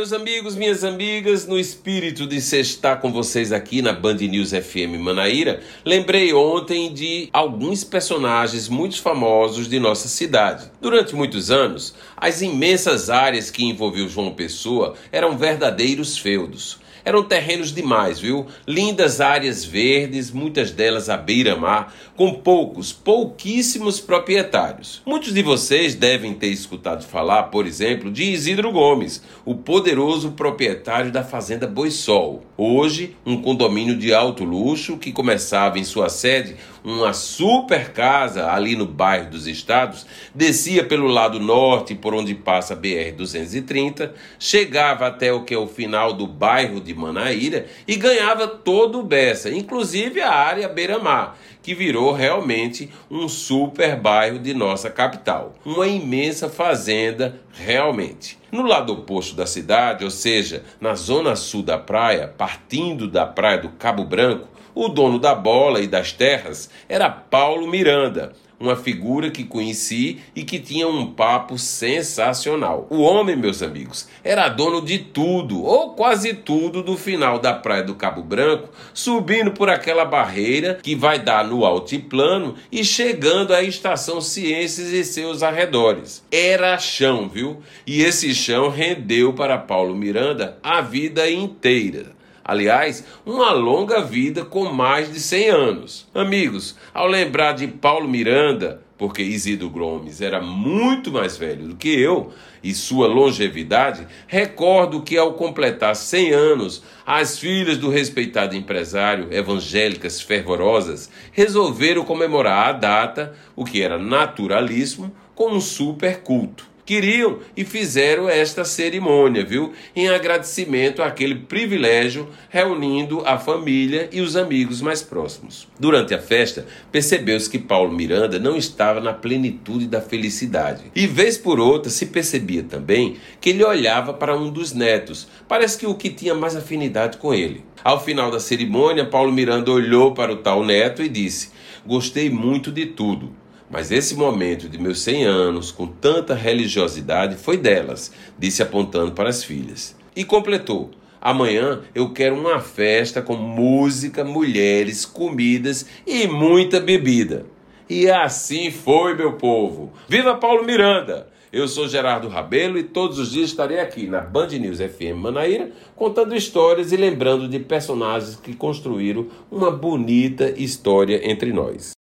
Meus amigos, minhas amigas, no espírito de estar com vocês aqui na Band News FM Manaíra, lembrei ontem de alguns personagens muito famosos de nossa cidade. Durante muitos anos, as imensas áreas que envolviam João Pessoa eram verdadeiros feudos. Eram terrenos demais, viu? Lindas áreas verdes, muitas delas à beira-mar, com poucos, pouquíssimos proprietários. Muitos de vocês devem ter escutado falar, por exemplo, de Isidro Gomes, o poderoso proprietário da fazenda Boisol. Hoje, um condomínio de alto luxo que começava em sua sede uma super casa ali no bairro dos Estados, descia pelo lado norte por onde passa a BR 230, chegava até o que é o final do bairro de Manaíra e ganhava todo o Bessa, inclusive a área beira-mar, que virou realmente um super bairro de nossa capital. Uma imensa fazenda, realmente. No lado oposto da cidade, ou seja, na zona sul da praia, partindo da praia do Cabo Branco, o dono da bola e das terras era Paulo Miranda, uma figura que conheci e que tinha um papo sensacional. O homem, meus amigos, era dono de tudo, ou quase tudo, do final da praia do Cabo Branco, subindo por aquela barreira que vai dar no altiplano e chegando à estação Ciências e seus arredores. Era chão, viu? E esse chão rendeu para Paulo Miranda a vida inteira. Aliás, uma longa vida com mais de 100 anos. Amigos, ao lembrar de Paulo Miranda, porque Isidro Gomes era muito mais velho do que eu e sua longevidade, recordo que ao completar 100 anos, as filhas do respeitado empresário, evangélicas fervorosas, resolveram comemorar a data, o que era naturalíssimo, com um super culto queriam e fizeram esta cerimônia, viu? Em agradecimento àquele privilégio, reunindo a família e os amigos mais próximos. Durante a festa, percebeu-se que Paulo Miranda não estava na plenitude da felicidade. E vez por outra se percebia também que ele olhava para um dos netos, parece que o que tinha mais afinidade com ele. Ao final da cerimônia, Paulo Miranda olhou para o tal neto e disse: Gostei muito de tudo mas esse momento de meus 100 anos, com tanta religiosidade, foi delas, disse apontando para as filhas. E completou: Amanhã eu quero uma festa com música, mulheres, comidas e muita bebida. E assim foi, meu povo. Viva Paulo Miranda! Eu sou Gerardo Rabelo e todos os dias estarei aqui na Band News FM Manaíra contando histórias e lembrando de personagens que construíram uma bonita história entre nós.